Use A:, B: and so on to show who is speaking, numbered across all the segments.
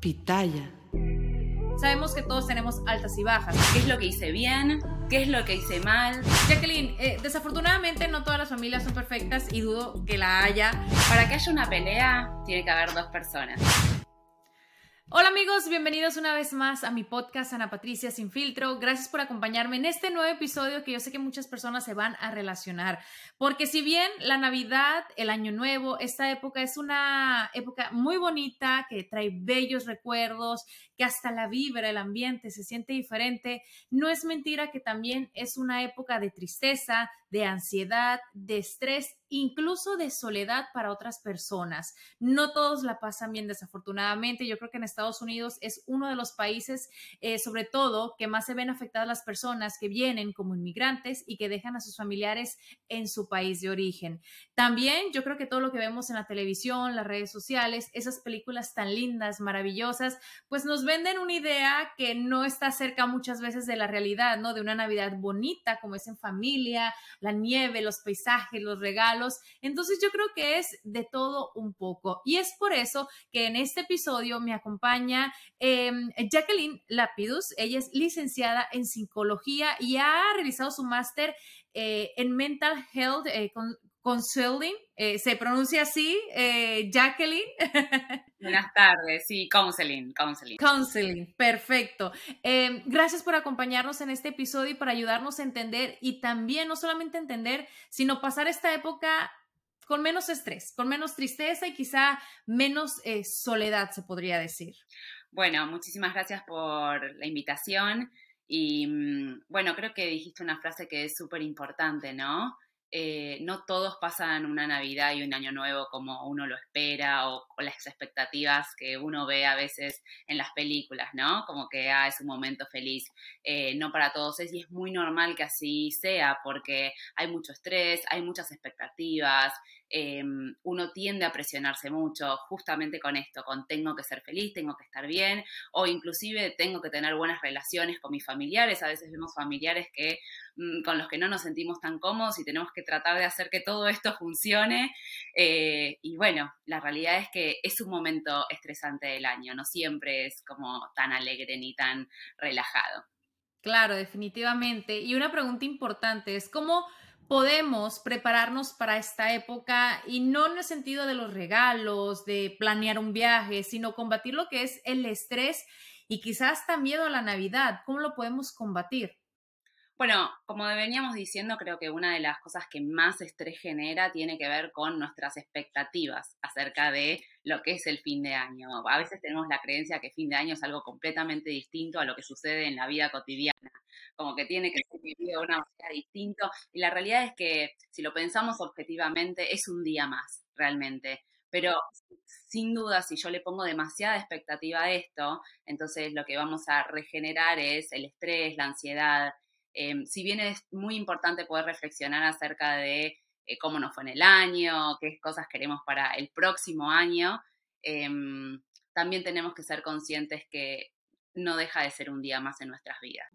A: Pitaya.
B: Sabemos que todos tenemos altas y bajas.
C: ¿Qué es lo que hice bien? ¿Qué es lo que hice mal?
B: Jacqueline, eh, desafortunadamente no todas las familias son perfectas y dudo que la haya.
C: Para que haya una pelea, tiene que haber dos personas.
B: Hola amigos, bienvenidos una vez más a mi podcast Ana Patricia Sin Filtro. Gracias por acompañarme en este nuevo episodio que yo sé que muchas personas se van a relacionar. Porque si bien la Navidad, el Año Nuevo, esta época es una época muy bonita, que trae bellos recuerdos, que hasta la vibra, el ambiente se siente diferente, no es mentira que también es una época de tristeza, de ansiedad, de estrés, incluso de soledad para otras personas. No todos la pasan bien, desafortunadamente. Yo creo que en Estados Unidos es uno de los países, eh, sobre todo, que más se ven afectadas las personas que vienen como inmigrantes y que dejan a sus familiares en su país de origen. También yo creo que todo lo que vemos en la televisión, las redes sociales, esas películas tan lindas, maravillosas, pues nos venden una idea que no está cerca muchas veces de la realidad, ¿no? De una Navidad bonita, como es en familia, la nieve, los paisajes, los regalos. Entonces yo creo que es de todo un poco. Y es por eso que en este episodio me acompaña em, Jacqueline Lapidus. Ella es licenciada en psicología y ha realizado su máster eh, en Mental Health eh, Consulting. Eh, ¿Se pronuncia así, Jacqueline?
C: Buenas tardes, sí, counseling, counseling.
B: Counseling, perfecto. Em, gracias por acompañarnos en este episodio y por ayudarnos a entender y también no solamente entender, sino pasar esta época con menos estrés, con menos tristeza y quizá menos soledad, se podría decir.
C: Bueno, muchísimas gracias por la invitación. Y mm, bueno, creo que dijiste una frase que es súper importante, ¿no? Eh, no todos pasan una Navidad y un Año Nuevo como uno lo espera o las expectativas que uno ve a veces en las películas, ¿no? Como que ah, es un momento feliz. Eh, no para todos es y es muy normal que así sea porque hay mucho estrés, hay muchas expectativas, Em, uno tiende a presionarse mucho justamente con esto, con tengo que ser feliz, tengo que estar bien, o inclusive tengo que tener buenas relaciones con mis familiares. A veces vemos familiares que mm, con los que no nos sentimos tan cómodos y tenemos que tratar de hacer que todo esto funcione. Eh, y bueno, la realidad es que es un momento estresante del año, no siempre es como tan alegre ni tan relajado.
B: Claro, definitivamente. Y una pregunta importante es cómo podemos prepararnos para esta época y no en el sentido de los regalos, de planear un viaje, sino combatir lo que es el estrés y quizás hasta miedo a la Navidad. ¿Cómo lo podemos combatir?
C: Bueno, como veníamos diciendo, creo que una de las cosas que más estrés genera tiene que ver con nuestras expectativas acerca de lo que es el fin de año. A veces tenemos la creencia que fin de año es algo completamente distinto a lo que sucede en la vida cotidiana, como que tiene que ser vivido de una manera distinta. Y la realidad es que si lo pensamos objetivamente, es un día más, realmente. Pero sin duda, si yo le pongo demasiada expectativa a esto, entonces lo que vamos a regenerar es el estrés, la ansiedad, Em, si bien es muy importante poder reflexionar acerca de eh, cómo nos fue en el año, qué cosas queremos para el próximo año, em, también tenemos que ser conscientes que no deja de ser un día más en nuestras vidas.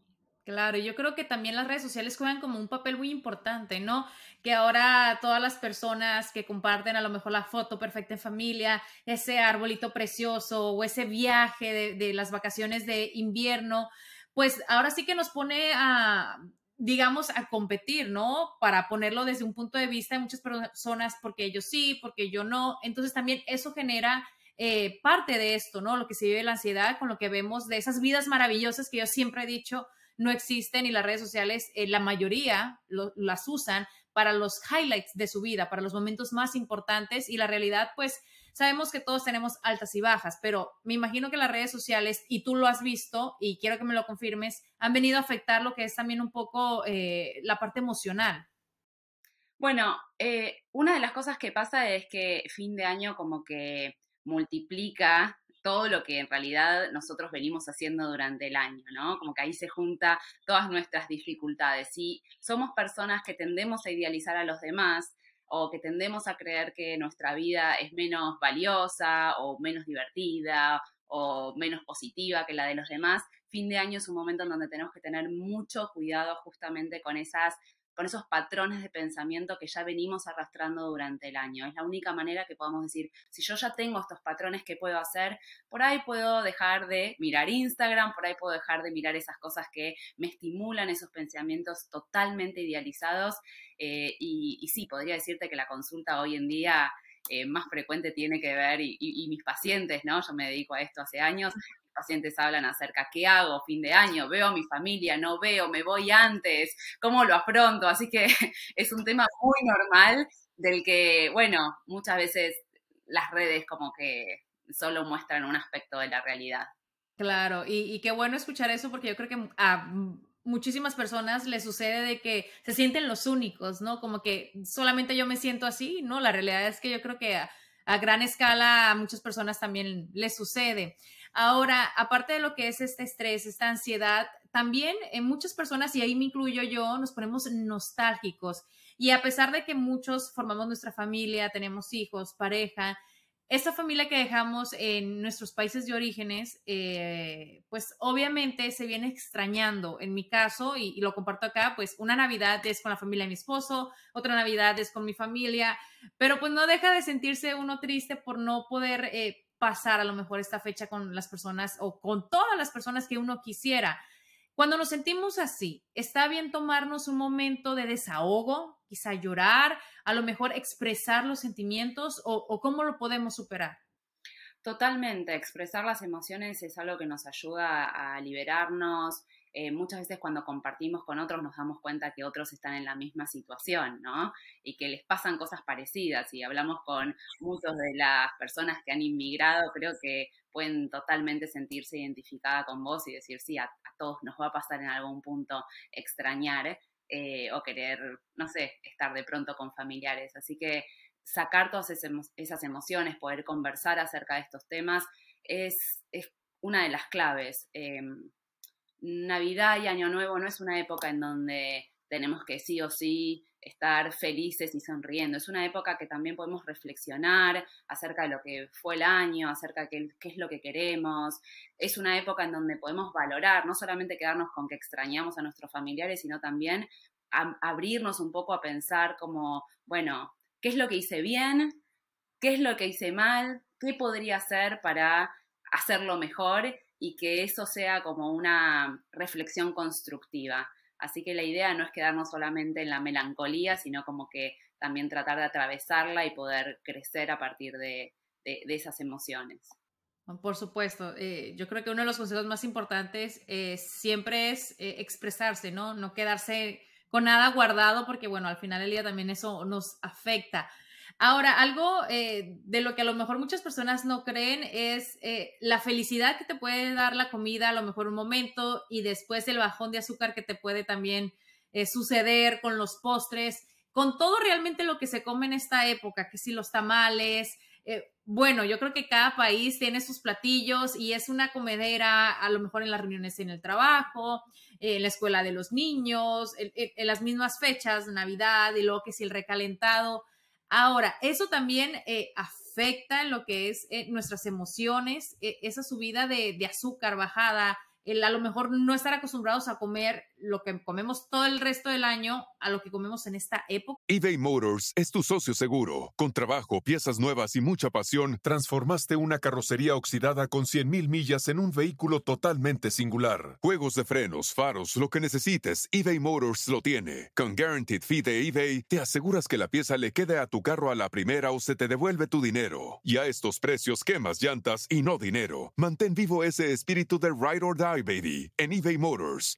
B: Claro, yo creo que también las redes sociales juegan como un papel muy importante, ¿no? Que ahora todas las personas que comparten a lo mejor la foto perfecta en familia, ese arbolito precioso o ese viaje de las vacaciones de invierno, pues ahora sí que nos pone a digamos, a competir, ¿no? Para ponerlo desde un punto de vista de muchas personas, porque ellos sí, porque yo no. Entonces también eso genera eh, parte de esto, ¿no? Lo que se vive la ansiedad, con lo que vemos de esas vidas maravillosas que yo siempre he dicho no existen y las redes sociales, eh, la mayoría las usan para los highlights de su vida, para los momentos más importantes y la realidad, pues sabemos que todos tenemos altas y bajas, pero me imagino que las redes sociales, y tú lo has visto, y quiero que me lo confirmes, han venido a afectar lo que es también un poco eh, la parte emocional.
C: Bueno, eh, una de las cosas que pasa es que fin de año como que multiplica todo lo que en realidad nosotros venimos haciendo durante el año, ¿no? Como que ahí se junta todas nuestras dificultades. Y somos personas que tendemos a idealizar a los demás o que tendemos a creer que nuestra vida es menos valiosa o menos divertida o menos positiva que la de los demás, fin de año es un momento en donde tenemos que tener mucho cuidado justamente con esas con esos patrones de pensamiento que ya venimos arrastrando durante el año. Es la única manera que podamos decir, si yo ya tengo estos patrones, ¿qué puedo hacer? Por ahí puedo dejar de mirar Instagram, por ahí puedo dejar de mirar esas cosas que me estimulan esos pensamientos totalmente idealizados. Eh, y, sí, podría decirte que la consulta hoy en día eh, más frecuente tiene que ver, y, y, mis pacientes, ¿no? Yo me dedico a esto hace años, pacientes hablan acerca, ¿qué hago fin de año? ¿Veo a mi familia? ¿No veo? ¿Me voy antes? ¿Cómo lo afronto? Así que es un tema muy normal del que, bueno, muchas veces las redes como que solo muestran un aspecto de la realidad.
B: Claro, y, qué bueno escuchar eso porque yo creo que a muchísimas personas les sucede de que se sienten los únicos, ¿no? Como que solamente yo me siento así, ¿no? La realidad es que yo creo que a, a gran escala a muchas personas también les sucede. Ahora, aparte de lo que es este estrés, esta ansiedad, también en muchas personas, y ahí me incluyo yo, nos ponemos nostálgicos. Y a pesar de que muchos formamos nuestra familia, tenemos hijos, pareja, esa familia que dejamos en nuestros países de orígenes, eh, pues obviamente se viene extrañando. En mi caso, y, lo comparto acá, pues una Navidad es con la familia de mi esposo, otra Navidad es con mi familia, pero pues no deja de sentirse uno triste por no poder eh, pasar a lo mejor esta fecha con las personas o con todas las personas que uno quisiera. Cuando nos sentimos así, está bien tomarnos un momento de desahogo, quizá llorar, a lo mejor expresar los sentimientos o, cómo lo podemos superar.
C: Totalmente, expresar las emociones es algo que nos ayuda a liberarnos, eh, muchas veces cuando compartimos con otros nos damos cuenta que otros están en la misma situación, ¿no? Y que les pasan cosas parecidas. Y hablamos con muchas de las personas que han inmigrado, creo que pueden totalmente sentirse identificada con vos y decir, sí, a, todos nos va a pasar en algún punto extrañar eh, o querer, no sé, estar de pronto con familiares. Así que sacar todas esas emociones, poder conversar acerca de estos temas, es, una de las claves. Em, Navidad y Año Nuevo no es una época en donde tenemos que sí o sí estar felices y sonriendo. Es una época que también podemos reflexionar acerca de lo que fue el año, acerca de qué, es lo que queremos. Es una época en donde podemos valorar, no solamente quedarnos con que extrañamos a nuestros familiares, sino también abrirnos un poco a pensar como, bueno, ¿qué es lo que hice bien? ¿Qué es lo que hice mal? ¿Qué podría hacer para hacerlo mejor? Y que eso sea como una reflexión constructiva. Así que la idea no es quedarnos solamente en la melancolía, sino como que también tratar de atravesarla y poder crecer a partir de, esas emociones.
B: Por supuesto, eh, yo creo que uno de los consejos más importantes eh, siempre es eh, expresarse, ¿no? No quedarse con nada guardado porque, bueno, al final del día también eso nos afecta. Ahora, algo eh, de lo que a lo mejor muchas personas no creen es eh, la felicidad que te puede dar la comida, a lo mejor un momento, y después el bajón de azúcar que te puede también eh, suceder con los postres, con todo realmente lo que se come en esta época, que si los tamales. bueno, yo creo que cada país tiene sus platillos y es una comedera, a lo mejor en las reuniones en el trabajo, en la escuela de los niños, en, las mismas fechas, Navidad y luego que si el recalentado Ahora, eso también eh, afecta en lo que es eh, nuestras emociones, eh, esa subida de, azúcar bajada, el a lo mejor no estar acostumbrados a comer lo que comemos todo el resto del año a lo que comemos en esta época.
D: eBay Motors es tu socio seguro. Con trabajo, piezas nuevas y mucha pasión, transformaste una carrocería oxidada con 100.000 millas en un vehículo totalmente singular. Juegos de frenos, faros, lo que necesites, eBay Motors lo tiene. Con Guaranteed Fee de eBay, te aseguras que la pieza le quede a tu carro a la primera o se te devuelve tu dinero. Y a estos precios, quemas llantas y no dinero. Mantén vivo ese espíritu de Ride or Die, baby, en eBay Motors.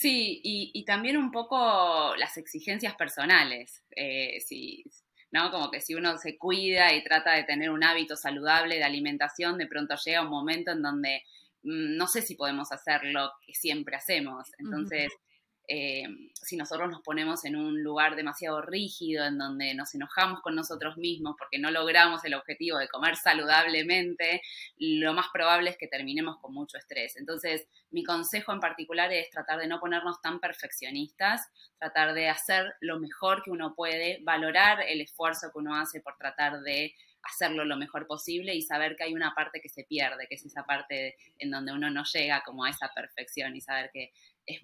C: Sí, y, también un poco las exigencias personales. Eh, ¿no? Como que si uno se cuida y trata de tener un hábito saludable de alimentación, de pronto llega un momento en donde mm, no sé si podemos hacer lo que siempre hacemos. Entonces, eh, si nosotros nos ponemos en un lugar demasiado rígido, en donde nos enojamos con nosotros mismos porque no logramos el objetivo de comer saludablemente, lo más probable es que terminemos con mucho estrés. Entonces, mi consejo en particular es tratar de no ponernos tan perfeccionistas, tratar de hacer lo mejor que uno puede, valorar el esfuerzo que uno hace por tratar de hacerlo lo mejor posible y saber que hay una parte que se pierde, que es esa parte en donde uno no llega como a esa perfección y saber que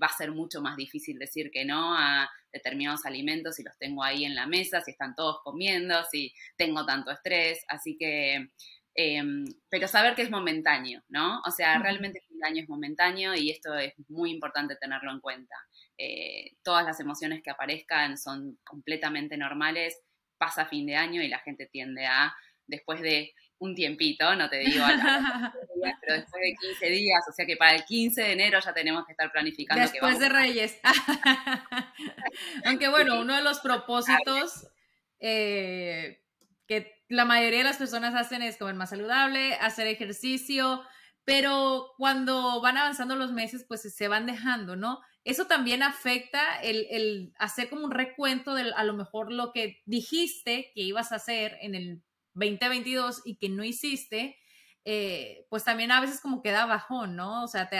C: va a ser mucho más difícil decir que no a determinados alimentos si los tengo ahí en la mesa, si están todos comiendo, si tengo tanto estrés, así que, em, pero saber que es momentáneo, ¿no? O sea, realmente el daño es momentáneo y esto es muy importante tenerlo en cuenta. Eh, todas las emociones que aparezcan son completamente normales, pasa fin de año y la gente tiende a, después de un tiempito, no te digo, pero después de 15 días, o sea que para el 15 de enero ya tenemos que estar planificando.
B: Después de Reyes. Aunque bueno, uno de los propósitos eh, que la mayoría de las personas hacen es comer más saludable, hacer ejercicio, pero cuando van avanzando los meses, pues se van dejando, ¿no? Eso también afecta el, el hacer como un recuento de a lo mejor lo que dijiste que ibas a hacer en el 2022 y que no hiciste, eh, pues también a veces como queda bajón, ¿no? O sea, te,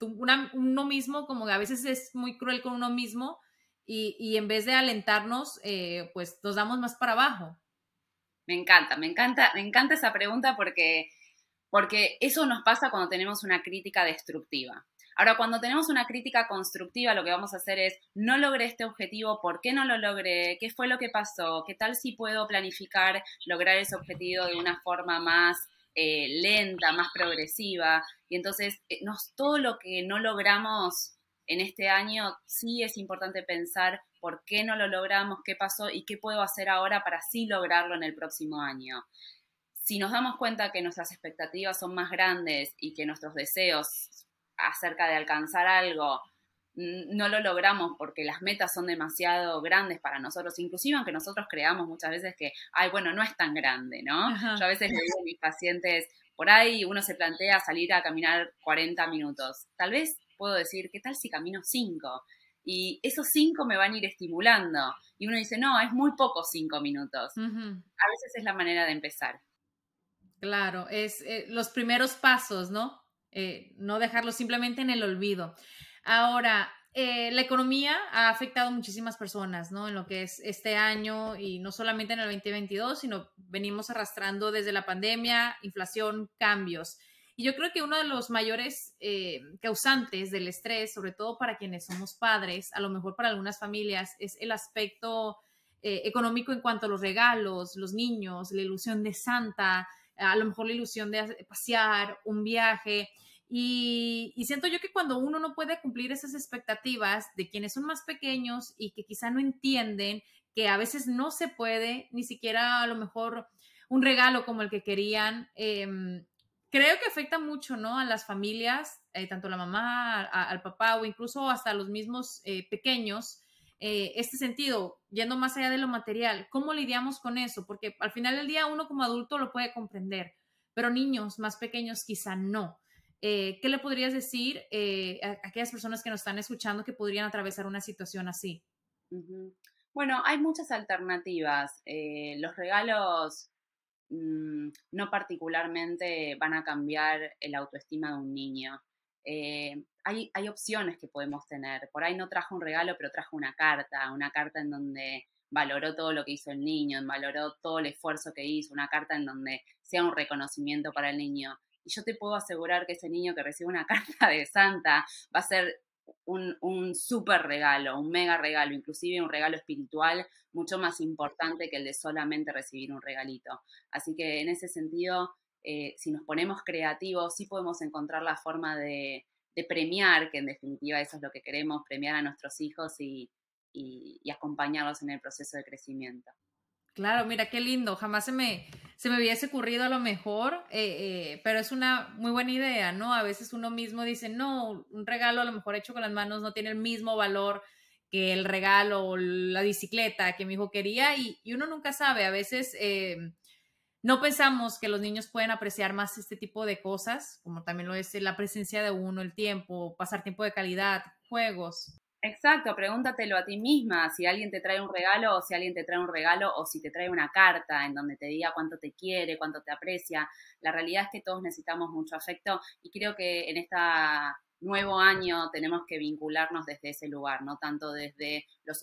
B: uno mismo como que a veces es muy cruel con uno mismo y, en vez de alentarnos, eh, pues nos damos más para abajo.
C: Me encanta, me encanta, me encanta esa pregunta porque, porque eso nos pasa cuando tenemos una crítica destructiva. Ahora, cuando tenemos una crítica constructiva, lo que vamos a hacer es, no logré este objetivo, ¿por qué no lo logré? ¿Qué fue lo que pasó? ¿Qué tal si puedo planificar lograr ese objetivo de una forma más eh, lenta, más progresiva? Y entonces, eh, todo lo que no logramos en este año, sí es importante pensar por qué no lo logramos, qué pasó y qué puedo hacer ahora para sí lograrlo en el próximo año si nos damos cuenta que nuestras expectativas son más grandes y que nuestros deseos acerca de alcanzar algo, no lo logramos porque las metas son demasiado grandes para nosotros, inclusive aunque nosotros creamos muchas veces que, ay, bueno, no es tan grande, ¿no? Yo a veces le digo a mis pacientes, por ahí uno se plantea salir a caminar 40 minutos. Tal vez puedo decir, ¿qué tal si camino 5? Y esos 5 me van a ir estimulando. Y uno dice, no, es muy poco 5 minutos. A veces es la manera de empezar.
B: Claro, es eh, los primeros pasos, ¿no? Eh, no dejarlo simplemente en el olvido. Ahora, eh, la economía ha afectado a muchísimas personas, ¿no? En lo que es este año y no solamente en el 2022, sino venimos arrastrando desde la pandemia, inflación, cambios. Y yo creo que uno de los mayores eh, causantes del estrés, sobre todo para quienes somos padres, a lo mejor para algunas familias, es el aspecto económico en cuanto a los regalos, los niños, la ilusión de Santa, a lo mejor la ilusión de pasear, un viaje. Y, siento yo que cuando uno no puede cumplir esas expectativas de quienes son más pequeños y que quizá no entienden que a veces no se puede, ni siquiera a lo mejor un regalo como el que querían, em, creo que afecta mucho, ¿no? A las familias, eh, tanto la mamá, al papá o incluso hasta los mismos eh, pequeños, eh, este sentido, yendo más allá de lo material, ¿cómo lidiamos con eso? Porque al final del día uno como adulto lo puede comprender, pero niños más pequeños quizá no. Eh, ¿Qué le podrías decir eh, a, aquellas personas que nos están escuchando que podrían atravesar una situación así?
C: Bueno, hay muchas alternativas. los regalos mm, no particularmente van a cambiar el autoestima de un niño. Hay, hay, opciones que podemos tener. Por ahí no trajo un regalo, pero trajo una carta, una carta en donde valoró todo lo que hizo el niño, valoró todo el esfuerzo que hizo, una carta en donde sea un reconocimiento para el niño. Y yo te puedo asegurar que ese niño que recibe una carta de Santa va a ser un, un súper regalo, un mega regalo, inclusive un regalo espiritual mucho más importante que el de solamente recibir un regalito. Así que en ese sentido, eh, si nos ponemos creativos, sí podemos encontrar la forma de, de, premiar, que en definitiva eso es lo que queremos, premiar a nuestros hijos y, y, acompañarlos en el proceso de crecimiento.
B: Claro, mira qué lindo. Jamás se me, se me hubiese ocurrido a lo mejor, eh, eh, pero es una muy buena idea, ¿no? A veces uno mismo dice, no, un regalo a lo mejor hecho con las manos no tiene el mismo valor que el regalo o la bicicleta que mi hijo quería y, uno nunca sabe. A veces eh, no pensamos que los niños pueden apreciar más este tipo de cosas, como también lo es la presencia de uno, el tiempo, pasar tiempo de calidad, juegos.
C: Exacto, pregúntatelo a ti misma, si alguien te trae un regalo o si alguien te trae un regalo o si te trae una carta en donde te diga cuánto te quiere, cuánto te aprecia. La realidad es que todos necesitamos mucho afecto y creo que en este nuevo año tenemos que vincularnos desde ese lugar, no tanto desde lo,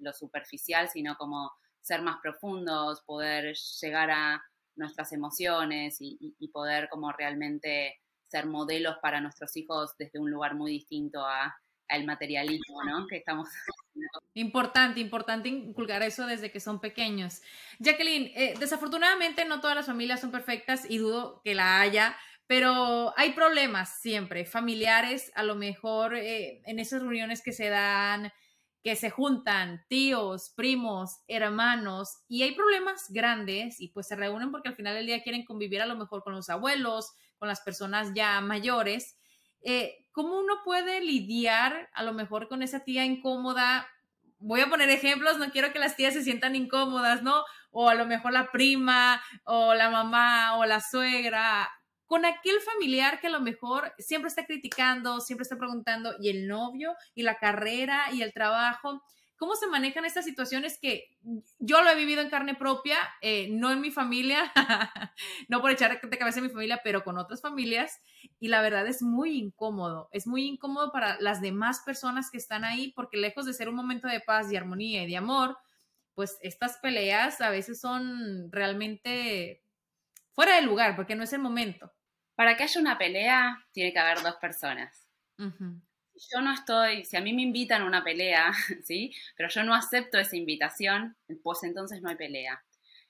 C: lo superficial, sino como ser más profundos, poder llegar a nuestras emociones y, y poder como realmente ser modelos para nuestros hijos desde un lugar muy distinto a al materialismo, ¿no? Que estamos...
B: Importante, importante inculcar eso desde que son pequeños. Jacqueline, eh, desafortunadamente no todas las familias son perfectas y dudo que la haya, pero hay problemas siempre, familiares, a lo mejor eh, en esas reuniones que se dan, que se juntan tíos, primos, hermanos, y hay problemas grandes y pues se reúnen porque al final del día quieren convivir a lo mejor con los abuelos, con las personas ya mayores eh, ¿cómo uno puede lidiar a lo mejor con esa tía incómoda? Voy a poner ejemplos, no quiero que las tías se sientan incómodas, ¿no? O a lo mejor la prima, o la mamá, o la suegra, con aquel familiar que a lo mejor siempre está criticando, siempre está preguntando, ¿y el novio? ¿Y la carrera? ¿Y el trabajo? ¿Cómo se manejan estas situaciones que yo lo he vivido en carne propia, eh, no en mi familia, no por echar de cabeza en mi familia, pero con otras familias? Y la verdad es muy incómodo, es muy incómodo para las demás personas que están ahí, porque lejos de ser un momento de paz y armonía y de amor, pues estas peleas a veces son realmente fuera de lugar, porque no es el momento.
C: Para que haya una pelea, tiene que haber dos personas yo no estoy, si a mí me invitan a una pelea, ¿sí? Pero yo no acepto esa invitación, pues entonces no hay pelea.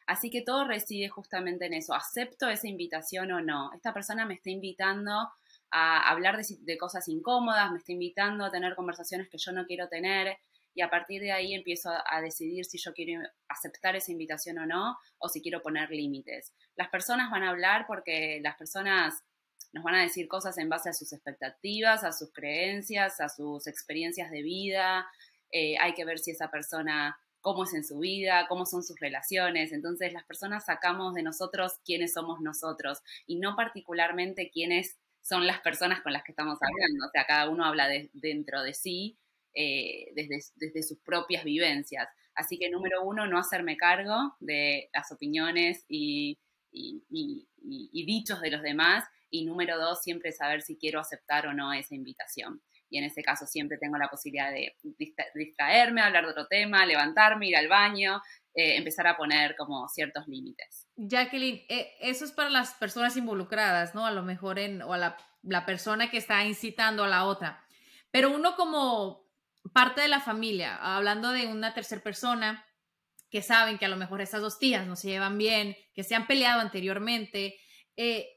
C: Así que todo reside justamente en eso, acepto esa invitación o no. Esta persona me está invitando a hablar de, cosas incómodas, me está invitando a tener conversaciones que yo no quiero tener y a partir de ahí empiezo a decidir si yo quiero aceptar esa invitación o no o si quiero poner límites. Las personas van a hablar porque las personas nos van a decir cosas en base a sus expectativas, a sus creencias, a sus experiencias de vida. Eh, hay que ver si esa persona, cómo es en su vida, cómo son sus relaciones. Entonces las personas sacamos de nosotros quiénes somos nosotros y no particularmente quiénes son las personas con las que estamos hablando. O sea, cada uno habla dentro de sí, eh, desde, desde sus propias vivencias. Así que número uno, no hacerme cargo de las opiniones y, y dichos de los demás y número dos, siempre saber si quiero aceptar o no esa invitación. Y en ese caso siempre tengo la posibilidad de distraerme, hablar de otro tema, levantarme, ir al baño, eh, empezar a poner como ciertos límites.
B: Jacqueline, eh, eso es para las personas involucradas, ¿no? A lo mejor en, o a la, la persona que está incitando a la otra. Pero uno como parte de la familia, hablando de una tercera persona, que saben que a lo mejor esas dos tías no se llevan bien, que se han peleado anteriormente, eh,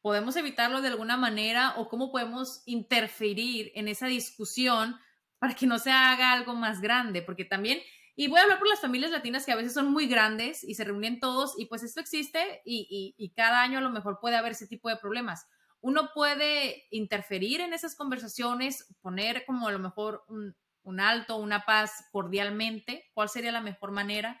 B: podemos evitarlo de alguna manera o cómo podemos interferir en esa discusión para que no se haga algo más grande, porque también, y voy a hablar por las familias latinas que a veces son muy grandes y se reúnen todos y pues esto existe y, cada año a lo mejor puede haber ese tipo de problemas. Uno puede interferir en esas conversaciones, poner como a lo mejor un, un alto, una paz cordialmente, ¿cuál sería la mejor manera?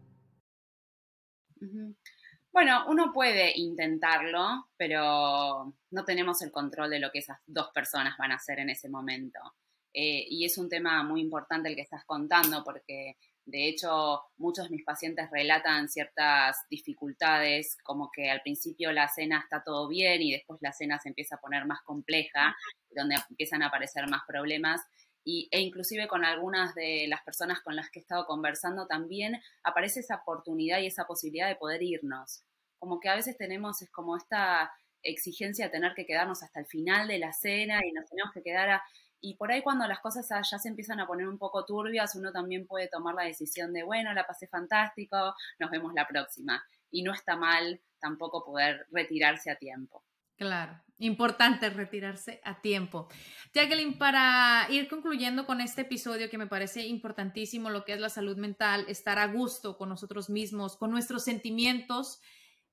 C: Bueno, uno puede intentarlo, pero no tenemos el control de lo que esas dos personas van a hacer en ese momento. Eh, y es un tema muy importante el que estás contando, porque de hecho muchos de mis pacientes relatan ciertas dificultades, como que al principio la cena está todo bien y después la cena se empieza a poner más compleja, donde empiezan a aparecer más problemas y, e inclusive con algunas de las personas con las que he estado conversando también aparece esa oportunidad y esa posibilidad de poder irnos. Como que a veces tenemos, es como esta exigencia de tener que quedarnos hasta el final de la cena y nos tenemos que quedar. Y por ahí cuando las cosas ya se empiezan a poner un poco turbias, uno también puede tomar la decisión de, bueno, la pasé fantástico, nos vemos la próxima. Y no está mal tampoco poder retirarse a tiempo.
B: Claro, importante retirarse a tiempo. Jacqueline, para ir concluyendo con este episodio que me parece importantísimo, lo que es la salud mental, estar a gusto con nosotros mismos, con nuestros sentimientos,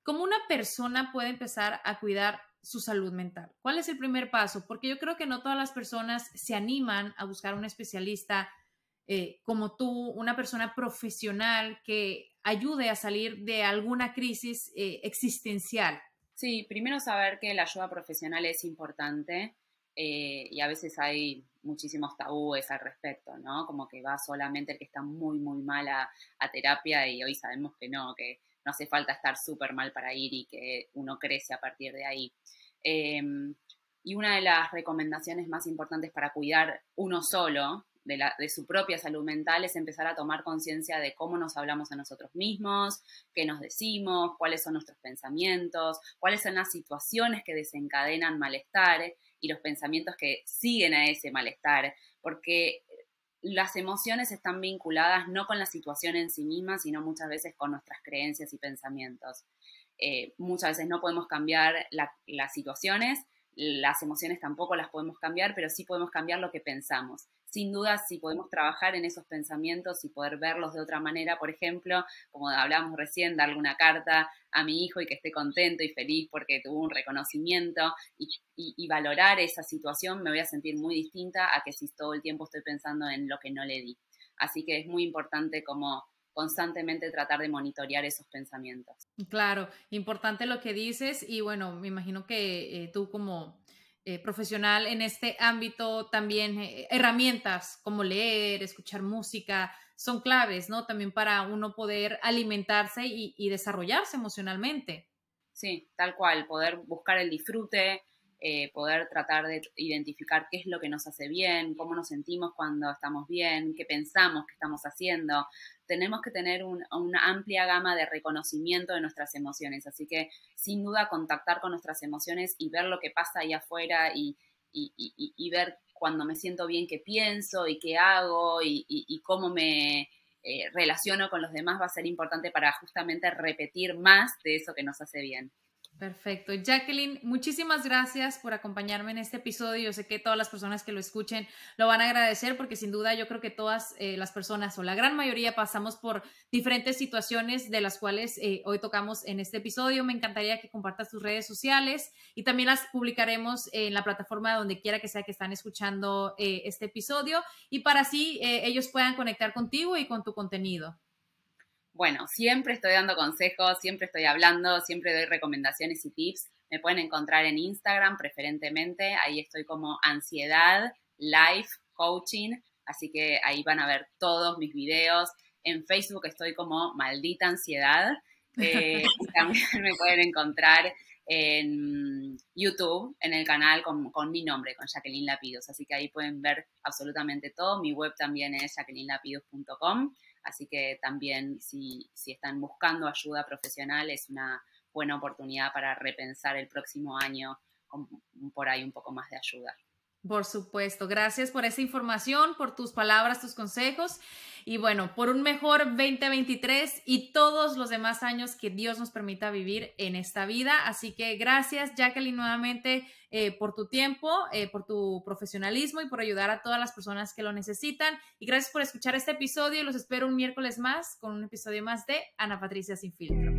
B: ¿cómo una persona puede empezar a cuidar su salud mental? ¿Cuál es el primer paso? Porque yo creo que no todas las personas se animan a buscar un especialista eh, como tú, una persona profesional que ayude a salir de alguna crisis eh, existencial.
C: Sí, primero saber que la ayuda profesional es importante eh, y a veces hay muchísimos tabúes al respecto, ¿no? Como que va solamente el que está muy, muy mal a, terapia y hoy sabemos que no, que no hace falta estar súper mal para ir y que uno crece a partir de ahí. Em, y una de las recomendaciones más importantes para cuidar uno solo de, su propia salud mental es empezar a tomar conciencia de cómo nos hablamos a nosotros mismos, qué nos decimos, cuáles son nuestros pensamientos, cuáles son las situaciones que desencadenan malestar y los pensamientos que siguen a ese malestar, porque las emociones están vinculadas no con la situación en sí misma, sino muchas veces con nuestras creencias y pensamientos. Eh, muchas veces no podemos cambiar las situaciones, las emociones tampoco las podemos cambiar, pero sí podemos cambiar lo que pensamos. Sin duda, si podemos trabajar en esos pensamientos y poder verlos de otra manera, por ejemplo, como hablábamos recién, darle una carta a mi hijo y que esté contento y feliz porque tuvo un reconocimiento y, valorar esa situación, me voy a sentir muy distinta a que si todo el tiempo estoy pensando en lo que no le di. Así que es muy importante como constantemente tratar de monitorear esos pensamientos.
B: Claro, importante lo que dices y bueno, me imagino que eh, tú como eh, profesional en este ámbito también eh, herramientas como leer, escuchar música son claves, ¿no? También para uno poder alimentarse y, y desarrollarse emocionalmente.
C: Sí, tal cual, poder buscar el disfrute, eh, poder tratar de identificar qué es lo que nos hace bien, cómo nos sentimos cuando estamos bien, qué pensamos que estamos haciendo. Tenemos que tener una amplia gama de reconocimiento de nuestras emociones, así que sin duda contactar con nuestras emociones y ver lo que pasa ahí afuera y, ver cuando me siento bien qué pienso y qué hago y, cómo me eh, relaciono con los demás va a ser importante para justamente repetir más de eso que nos hace bien.
B: Perfecto. Jacqueline, muchísimas gracias por acompañarme en este episodio. Yo sé que todas las personas que lo escuchen lo van a agradecer porque sin duda yo creo que todas eh, las personas o la gran mayoría pasamos por diferentes situaciones de las cuales eh, hoy tocamos en este episodio. Me encantaría que compartas tus redes sociales y también las publicaremos en la plataforma donde quiera que sea que están escuchando eh, este episodio y para así ellos puedan conectar contigo y con tu contenido
C: bueno, siempre estoy dando consejos, siempre estoy hablando, siempre doy recomendaciones y tips. Me pueden encontrar en Instagram preferentemente, ahí estoy como ansiedad life coaching, así que ahí van a ver todos mis videos. En Facebook estoy como Maldita Ansiedad. Eh, también me pueden encontrar en YouTube, en el canal con, mi nombre, con Jacqueline Lapidos. Así que ahí pueden ver absolutamente todo. Mi web también es jacquelinelapidos.com. Así que también si, si están buscando ayuda profesional es una buena oportunidad para repensar el próximo año por ahí un poco más de ayuda.
B: Por supuesto, gracias por esa información, por tus palabras, tus consejos y bueno, por un mejor 2023 y todos los demás años que Dios nos permita vivir en esta vida. Así que gracias, Jacqueline, nuevamente eh, por tu tiempo, eh, por tu profesionalismo y por ayudar a todas las personas que lo necesitan. Y gracias por escuchar este episodio. Los espero un miércoles más con un episodio más de Ana Patricia Sin Filtro.